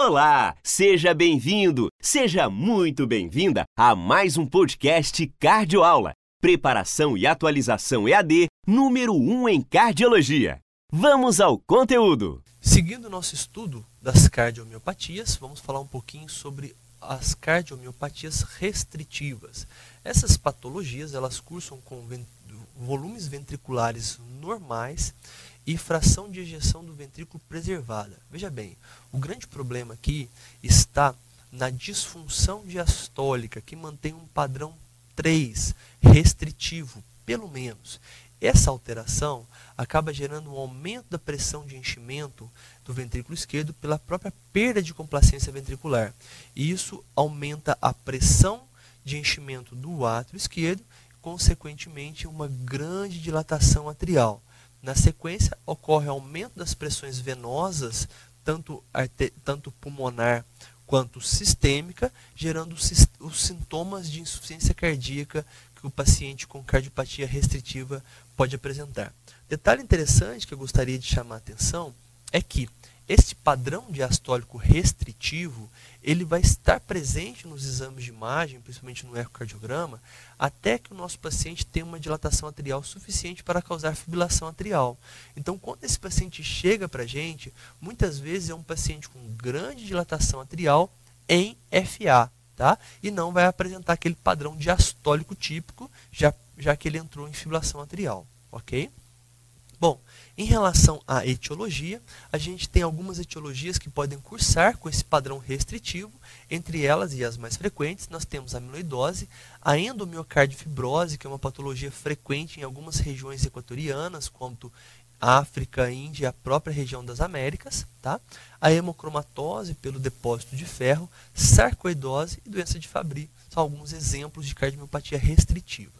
Olá, seja bem-vindo, seja muito bem-vinda a mais um podcast Cardioaula, preparação e atualização EAD número 1 em cardiologia. Vamos ao conteúdo. Seguindo nosso estudo das cardiomiopatias, vamos falar um pouquinho sobre as cardiomiopatias restritivas. Essas patologias, elas cursam com volumes ventriculares normais e fração de ejeção do ventrículo preservada. Veja bem, o grande problema aqui está na disfunção diastólica, que mantém um padrão 3, restritivo, pelo menos. Essa alteração acaba gerando um aumento da pressão de enchimento do ventrículo esquerdo pela própria perda de complacência ventricular. E isso aumenta a pressão de enchimento do átrio esquerdo, consequentemente uma grande dilatação atrial. Na sequência, ocorre aumento das pressões venosas, tanto, tanto pulmonar quanto sistêmica, gerando os sintomas de insuficiência cardíaca que o paciente com cardiopatia restritiva pode apresentar. Detalhe interessante que eu gostaria de chamar a atenção é que este padrão diastólico restritivo, ele vai estar presente nos exames de imagem, principalmente no ecocardiograma, até que o nosso paciente tenha uma dilatação atrial suficiente para causar fibrilação atrial. Então, quando esse paciente chega para a gente, muitas vezes é um paciente com grande dilatação atrial em FA, tá? E não vai apresentar aquele padrão diastólico típico, já, já que ele entrou em fibrilação atrial, ok? Bom, em relação à etiologia, a gente tem algumas etiologias que podem cursar com esse padrão restritivo. Entre elas, e as mais frequentes, nós temos a amiloidose, a endomiocardifibrose, que é uma patologia frequente em algumas regiões equatorianas, como África, Índia e a própria região das Américas, tá? a hemocromatose pelo depósito de ferro, sarcoidose e doença de Fabry são alguns exemplos de cardiomiopatia restritiva.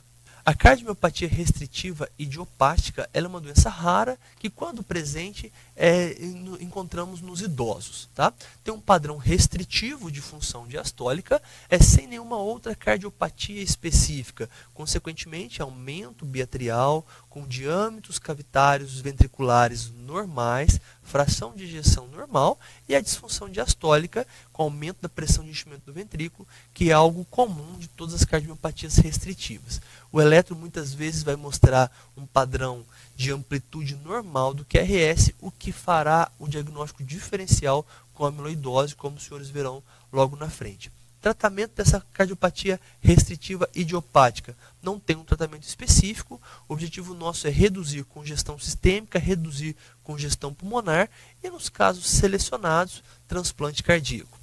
A cardiomiopatia restritiva idiopática é uma doença rara que, quando presente, é, encontramos nos idosos. Tá? Tem um padrão restritivo de função diastólica, é sem nenhuma outra cardiopatia específica. Consequentemente, aumento biatrial com diâmetros cavitários ventriculares normais, fração de ejeção normal e a disfunção diastólica com aumento da pressão de enchimento do ventrículo, que é algo comum de todas as cardiomiopatias restritivas. O eletro muitas vezes vai mostrar um padrão de amplitude normal do QRS, o que fará o diagnóstico diferencial com amiloidose, como os senhores verão logo na frente. Tratamento dessa cardiopatia restritiva idiopática. Não tem um tratamento específico. O objetivo nosso é reduzir congestão sistêmica, reduzir congestão pulmonar e, nos casos selecionados, transplante cardíaco.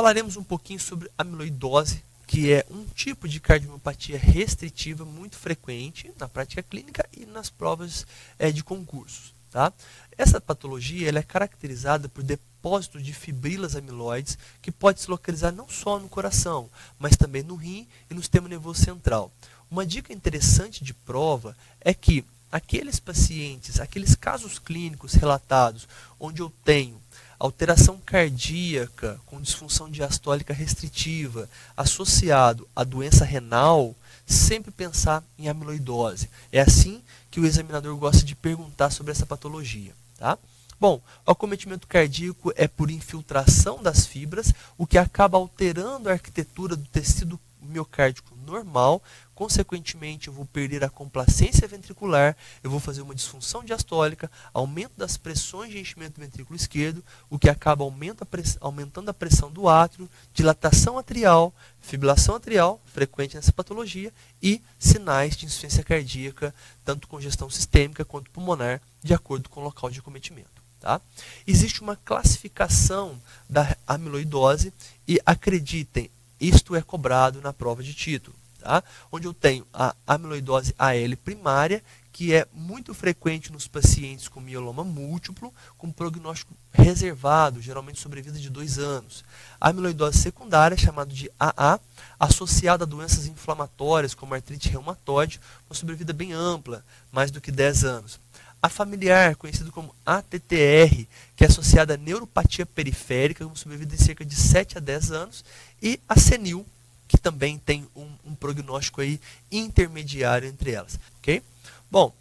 Falaremos um pouquinho sobre amiloidose, que é um tipo de cardiomiopatia restritiva muito frequente na prática clínica e nas provas é, de concursos. Tá? Essa patologia ela é caracterizada por depósito de fibrilas amiloides que pode se localizar não só no coração, mas também no rim e no sistema nervoso central. Uma dica interessante de prova é que aqueles pacientes, aqueles casos clínicos relatados onde eu tenho alteração cardíaca com disfunção diastólica restritiva associado à doença renal, sempre pensar em amiloidose. É assim que o examinador gosta de perguntar sobre essa patologia. Tá? Bom, o acometimento cardíaco é por infiltração das fibras, o que acaba alterando a arquitetura do tecido miocárdico normal, consequentemente eu vou perder a complacência ventricular, eu vou fazer uma disfunção diastólica, aumento das pressões de enchimento do ventrículo esquerdo, o que acaba aumenta aumentando a pressão do átrio, dilatação atrial, fibrilação atrial, frequente nessa patologia, e sinais de insuficiência cardíaca, tanto congestão sistêmica quanto pulmonar, de acordo com o local de acometimento. Tá? Existe uma classificação da amiloidose e acreditem, isto é cobrado na prova de título. Tá? Onde eu tenho a amiloidose AL primária, que é muito frequente nos pacientes com mieloma múltiplo, com prognóstico reservado, geralmente sobrevida de dois anos. A amiloidose secundária, chamada de AA, associada a doenças inflamatórias como artrite reumatoide, uma sobrevida bem ampla, mais do que 10 anos. A familiar, conhecido como ATTR, que é associada à neuropatia periférica, com sobrevida de cerca de 7 a 10 anos, e a senil, que também tem um, um prognóstico aí intermediário entre elas. ok? Bom,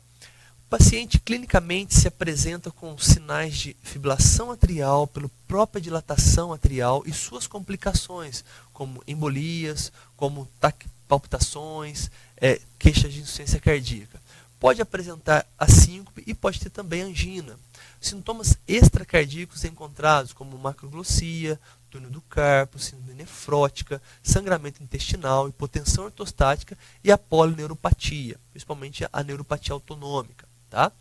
paciente clinicamente se apresenta com sinais de fibrilação atrial pela própria dilatação atrial e suas complicações, como embolias, como palpitações, é, queixas de insuficiência cardíaca. Pode apresentar a síncope e pode ter também angina. Sintomas extracardíacos encontrados, como macroglossia, túnel do carpo, síndrome nefrótica, sangramento intestinal, hipotensão ortostática e a polineuropatia, principalmente a neuropatia autonômica. Tá?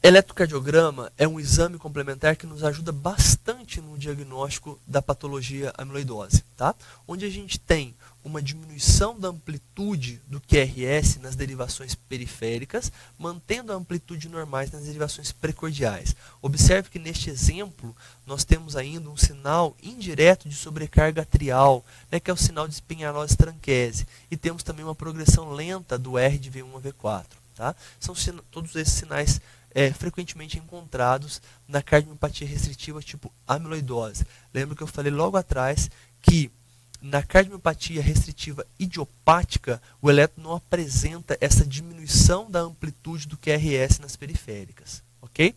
Eletrocardiograma é um exame complementar que nos ajuda bastante no diagnóstico da patologia amiloidose, tá? onde a gente tem uma diminuição da amplitude do QRS nas derivações periféricas, mantendo a amplitude normais nas derivações precordiais. Observe que neste exemplo nós temos ainda um sinal indireto de sobrecarga atrial, né, que é o sinal de espinhalose tranquese, e temos também uma progressão lenta do R de V1 a V4. Tá? São todos esses sinais é, frequentemente encontrados na cardiomiopatia restritiva tipo amiloidose. Lembra que eu falei logo atrás que na cardiomiopatia restritiva idiopática, o eletro não apresenta essa diminuição da amplitude do QRS nas periféricas. Ok?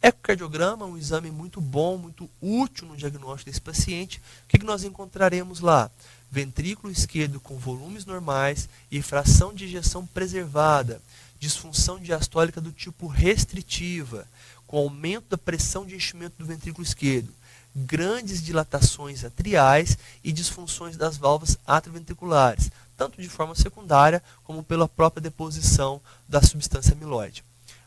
Ecocardiograma é um exame muito bom, muito útil no diagnóstico desse paciente. O que, que nós encontraremos lá? Ventrículo esquerdo com volumes normais e fração de ejeção preservada disfunção diastólica do tipo restritiva, com aumento da pressão de enchimento do ventrículo esquerdo, grandes dilatações atriais e disfunções das válvulas atrioventriculares, tanto de forma secundária como pela própria deposição da substância amiloide.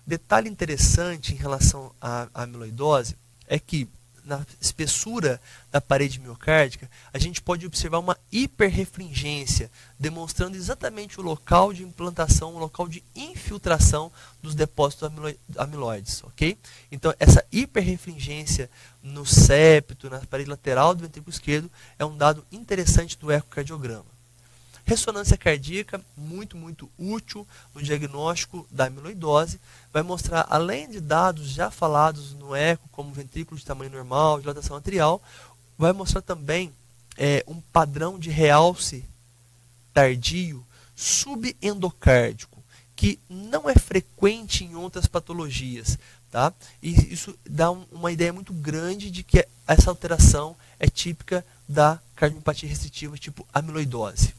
Detalhe interessante em relação à amiloidose é que na espessura da parede miocárdica, a gente pode observar uma hiperrefringência, demonstrando exatamente o local de implantação, o local de infiltração dos depósitos amiloides, ok? Então, essa hiperrefringência no septo, na parede lateral do ventrículo esquerdo, é um dado interessante do ecocardiograma. Ressonância cardíaca, muito, muito útil no diagnóstico da amiloidose. Vai mostrar, além de dados já falados no eco, como ventrículo de tamanho normal, dilatação atrial, vai mostrar também é, um padrão de realce tardio subendocárdico, que não é frequente em outras patologias. Tá? E isso dá um, uma ideia muito grande de que essa alteração é típica da cardiopatia restritiva tipo amiloidose.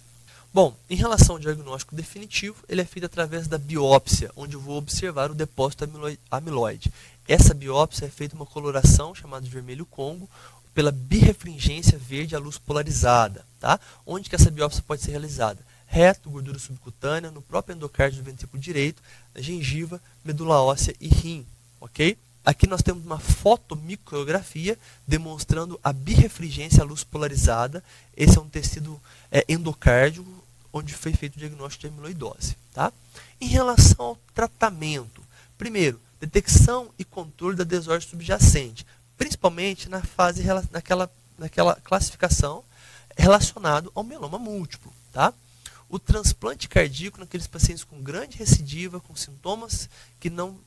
Bom, em relação ao diagnóstico definitivo, ele é feito através da biópsia, onde eu vou observar o depósito amiloide. Essa biópsia é feita uma coloração chamada de vermelho congo pela birefringência verde à luz polarizada. Tá? Onde que essa biópsia pode ser realizada? Reto, gordura subcutânea, no próprio endocárdio do ventrículo direito, gengiva, medula óssea e rim. Ok? Aqui nós temos uma fotomicrografia demonstrando a birefringência à luz polarizada. Esse é um tecido é, endocárdio onde foi feito o diagnóstico de amiloidose. Tá? Em relação ao tratamento, primeiro, detecção e controle da desordem subjacente, principalmente na fase naquela, naquela classificação relacionado ao mieloma múltiplo. Tá? O transplante cardíaco naqueles pacientes com grande recidiva, com sintomas que não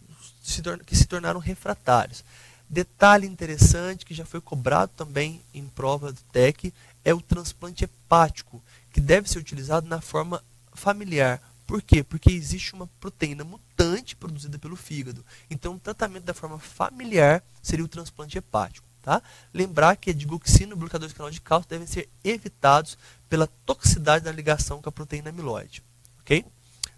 se, que se tornaram refratários. Detalhe interessante que já foi cobrado também em prova do TEC é o transplante hepático, que deve ser utilizado na forma familiar. Por quê? Porque existe uma proteína mutante produzida pelo fígado. Então, o tratamento da forma familiar seria o transplante hepático. Tá? Lembrar que a digoxina e o bloqueador de canal de cálcio devem ser evitados pela toxicidade da ligação com a proteína amiloide. Ok?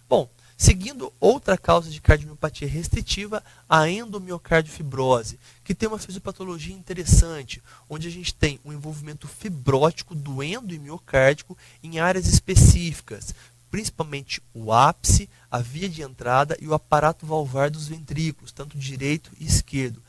Bom, Seguindo outra causa de cardiomiopatia restritiva, a endomiocardifibrose, que tem uma fisiopatologia interessante, onde a gente tem um envolvimento fibrótico do endo e miocárdico em áreas específicas, principalmente o ápice, a via de entrada e o aparato valvar dos ventrículos, tanto direito e esquerdo.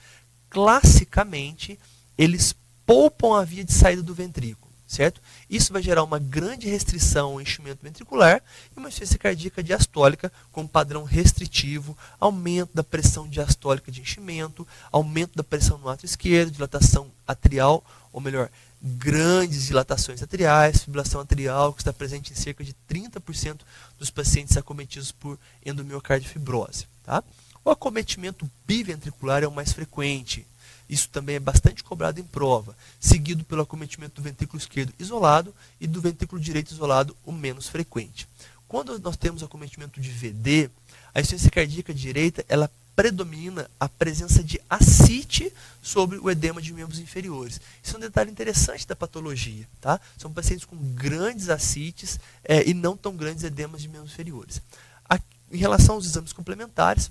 Classicamente, eles poupam a via de saída do ventrículo certo? Isso vai gerar uma grande restrição ao enchimento ventricular e uma insuficiência cardíaca diastólica com padrão restritivo, aumento da pressão diastólica de enchimento, aumento da pressão no ato esquerdo, dilatação atrial, ou melhor, grandes dilatações atriais, fibrilação atrial, que está presente em cerca de 30% dos pacientes acometidos por endomiocárdio fibrose. Tá? O acometimento biventricular é o mais frequente, isso também é bastante cobrado em prova, seguido pelo acometimento do ventrículo esquerdo isolado e do ventrículo direito isolado, o menos frequente. Quando nós temos acometimento de VD, a insuficiência cardíaca direita, ela predomina a presença de ascite sobre o edema de membros inferiores. Isso é um detalhe interessante da patologia. Tá? São pacientes com grandes ascites é, e não tão grandes edemas de membros inferiores. A, em relação aos exames complementares,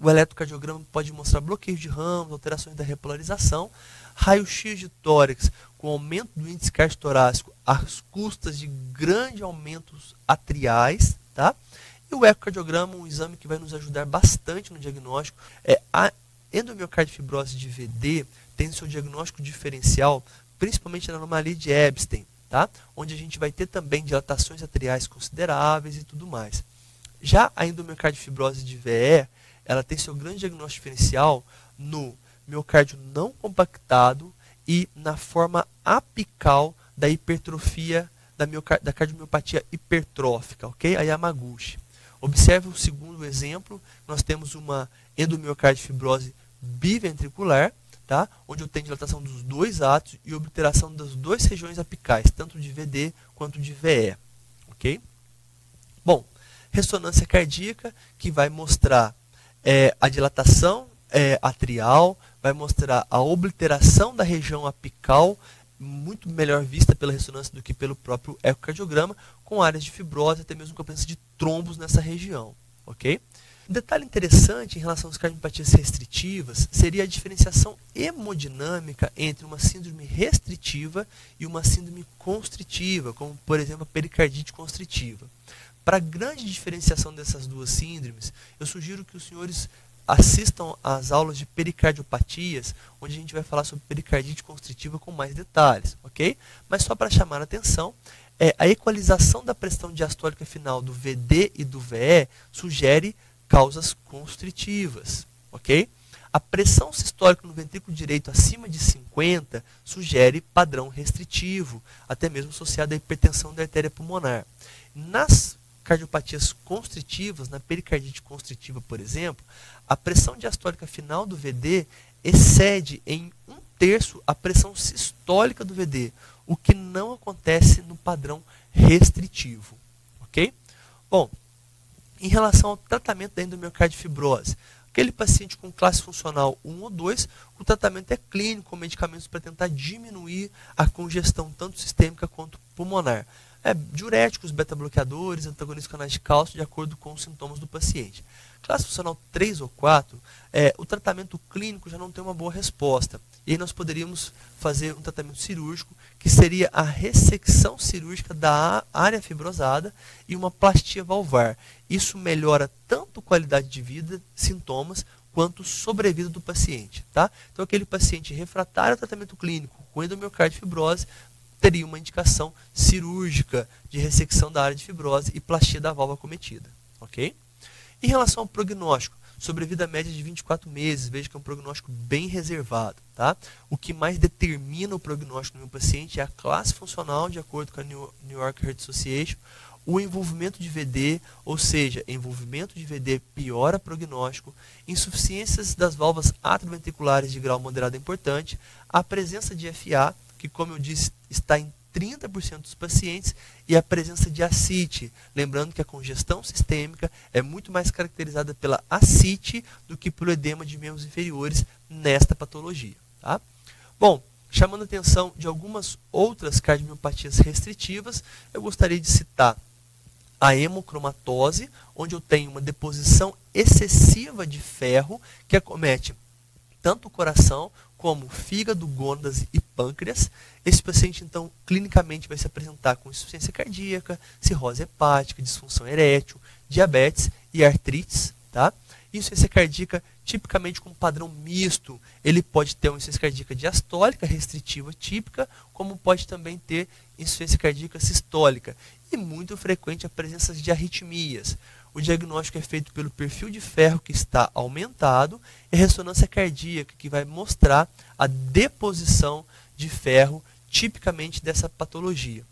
o eletrocardiograma pode mostrar bloqueio de ramos, alterações da repolarização, raio-x de tórax com aumento do índice cardiotorácico às custas de grandes aumentos atriais, tá? E o ecocardiograma, um exame que vai nos ajudar bastante no diagnóstico, é a endomiocardiofibrose de VD tem seu diagnóstico diferencial, principalmente na anomalia de Epstein, tá? Onde a gente vai ter também dilatações atriais consideráveis e tudo mais. Já a endomiocardiofibrose de VE, ela tem seu grande diagnóstico diferencial no miocárdio não compactado e na forma apical da hipertrofia da, da cardiomiopatia hipertrófica, ok? A Yamaguchi. Observe o segundo exemplo, nós temos uma endomiocardiofibrose biventricular, tá? onde eu tenho dilatação dos dois atos e obliteração das duas regiões apicais, tanto de VD quanto de VE. ok? Bom, ressonância cardíaca, que vai mostrar é, a dilatação é, atrial, vai mostrar a obliteração da região apical, muito melhor vista pela ressonância do que pelo próprio ecocardiograma, com áreas de fibrose, até mesmo com a presença de trombos nessa região. ok? Um detalhe interessante em relação às cardiopatias restritivas seria a diferenciação hemodinâmica entre uma síndrome restritiva e uma síndrome constritiva, como por exemplo a pericardite constritiva. Para a grande diferenciação dessas duas síndromes, eu sugiro que os senhores assistam às aulas de pericardiopatias, onde a gente vai falar sobre pericardite constritiva com mais detalhes, ok? Mas só para chamar a atenção, é, a equalização da pressão diastólica final do VD e do VE sugere causas constritivas, ok? A pressão sistólica no ventrículo direito acima de 50 sugere padrão restritivo, até mesmo associado à hipertensão da artéria pulmonar. Nas cardiopatias constritivas, na pericardite constritiva, por exemplo, a pressão diastólica final do VD excede em um terço a pressão sistólica do VD, o que não acontece no padrão restritivo. Ok? Bom, em relação ao tratamento da endomiocardiofibrose, aquele paciente com classe funcional 1 ou 2, o tratamento é clínico, medicamentos para tentar diminuir a congestão tanto sistêmica quanto pulmonar. É, diuréticos, beta-bloqueadores, antagonistas canais de cálcio, de acordo com os sintomas do paciente. Classe funcional 3 ou 4, é, o tratamento clínico já não tem uma boa resposta. E aí nós poderíamos fazer um tratamento cirúrgico, que seria a ressecção cirúrgica da área fibrosada e uma plastia valvar. Isso melhora tanto qualidade de vida, sintomas, quanto sobrevida do paciente. Tá? Então, aquele paciente refratário ao tratamento clínico com endomiocárdio fibrose teria uma indicação cirúrgica de ressecção da área de fibrose e plastia da válvula cometida. Ok? Em relação ao prognóstico, sobrevida média de 24 meses, veja que é um prognóstico bem reservado. Tá? O que mais determina o prognóstico no meu paciente é a classe funcional, de acordo com a New York Heart Association, o envolvimento de VD, ou seja, envolvimento de VD piora prognóstico, insuficiências das válvulas atrioventriculares de grau moderado é importante, a presença de FA, que como eu disse, está em 30% dos pacientes e a presença de ascite. Lembrando que a congestão sistêmica é muito mais caracterizada pela ascite do que pelo edema de membros inferiores nesta patologia. Tá? Bom, chamando a atenção de algumas outras cardiomiopatias restritivas, eu gostaria de citar a hemocromatose, onde eu tenho uma deposição excessiva de ferro que acomete tanto o coração como fígado, gônadas e pâncreas. Esse paciente, então, clinicamente vai se apresentar com insuficiência cardíaca, cirrose hepática, disfunção erétil, diabetes e artrites. Tá? Insuficiência cardíaca, tipicamente com padrão misto, ele pode ter uma insuficiência cardíaca diastólica restritiva típica, como pode também ter insuficiência cardíaca sistólica. E muito frequente a presença de arritmias. O diagnóstico é feito pelo perfil de ferro que está aumentado e ressonância cardíaca, que vai mostrar a deposição de ferro tipicamente dessa patologia.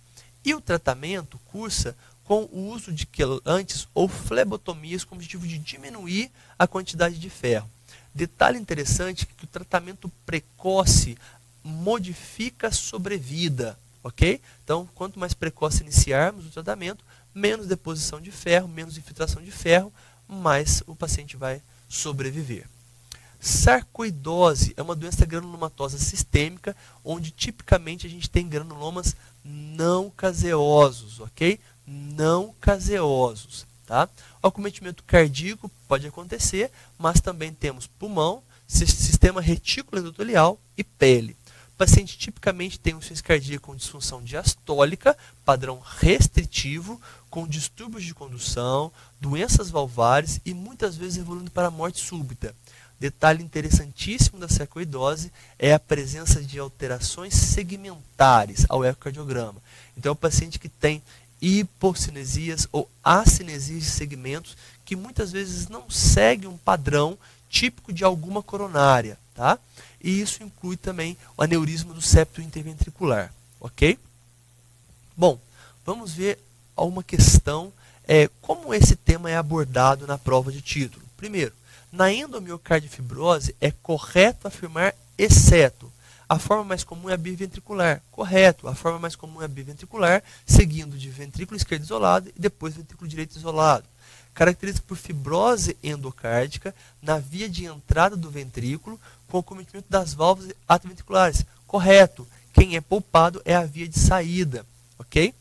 E o tratamento cursa com o uso de quelantes ou flebotomias com o objetivo de diminuir a quantidade de ferro. Detalhe interessante é que o tratamento precoce modifica a sobrevida, ok? Então, quanto mais precoce iniciarmos o tratamento, menos deposição de ferro, menos infiltração de ferro, mais o paciente vai sobreviver. Sarcoidose é uma doença granulomatosa sistêmica, onde tipicamente a gente tem granulomas não caseosos, ok? Não caseosos, tá? O acometimento cardíaco pode acontecer, mas também temos pulmão, sistema retículo endotelial e pele. O paciente tipicamente tem um insuficiência cardíaca com disfunção diastólica, padrão restritivo, com distúrbios de condução, doenças valvares e muitas vezes evoluindo para a morte súbita. Detalhe interessantíssimo da sarcoidose é a presença de alterações segmentares ao ecocardiograma. Então, é o paciente que tem hipocinesias ou acinesias de segmentos que muitas vezes não segue um padrão típico de alguma coronária, tá? E isso inclui também o aneurisma do septo interventricular, ok? Bom, vamos ver uma questão, é, como esse tema é abordado na prova de título. Primeiro, na endomiocardifibrose é correto afirmar exceto. A forma mais comum é a biventricular. Correto. A forma mais comum é a biventricular, seguindo de ventrículo esquerdo isolado e depois ventrículo direito isolado. Característica por fibrose endocárdica na via de entrada do ventrículo com o cometimento das válvulas atrioventriculares. Correto. Quem é poupado é a via de saída. Ok?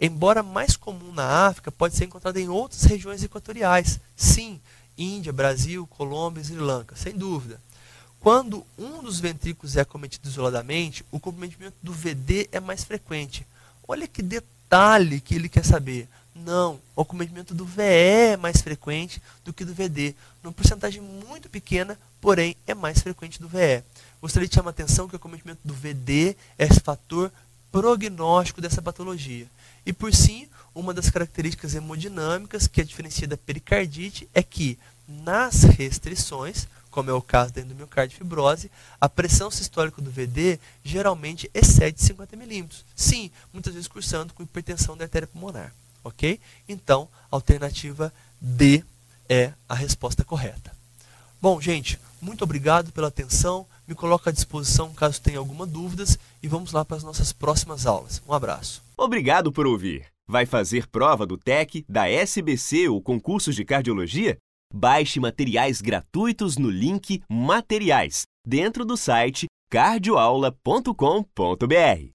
Embora mais comum na África, pode ser encontrado em outras regiões equatoriais. Sim, Índia, Brasil, Colômbia, Sri Lanka, sem dúvida. Quando um dos ventrículos é acometido isoladamente, o cometimento do VD é mais frequente. Olha que detalhe que ele quer saber. Não, o acometimento do VE é mais frequente do que do VD. Numa porcentagem muito pequena, porém, é mais frequente do VE. Gostaria de chamar a atenção que o acometimento do VD é esse fator prognóstico dessa patologia. E por sim, uma das características hemodinâmicas que a diferencia da pericardite é que, nas restrições, como é o caso da endomiocardiofibrose, a pressão sistólica do VD geralmente excede 50 milímetros. Sim, muitas vezes cursando com hipertensão da artéria pulmonar. Ok? Então, a alternativa D é a resposta correta. Bom, gente, muito obrigado pela atenção. Me coloco à disposição caso tenha alguma dúvidas e vamos lá para as nossas próximas aulas. Um abraço. Obrigado por ouvir. Vai fazer prova do TEC, da SBC ou concursos de cardiologia? Baixe materiais gratuitos no link Materiais, dentro do site cardioaula.com.br.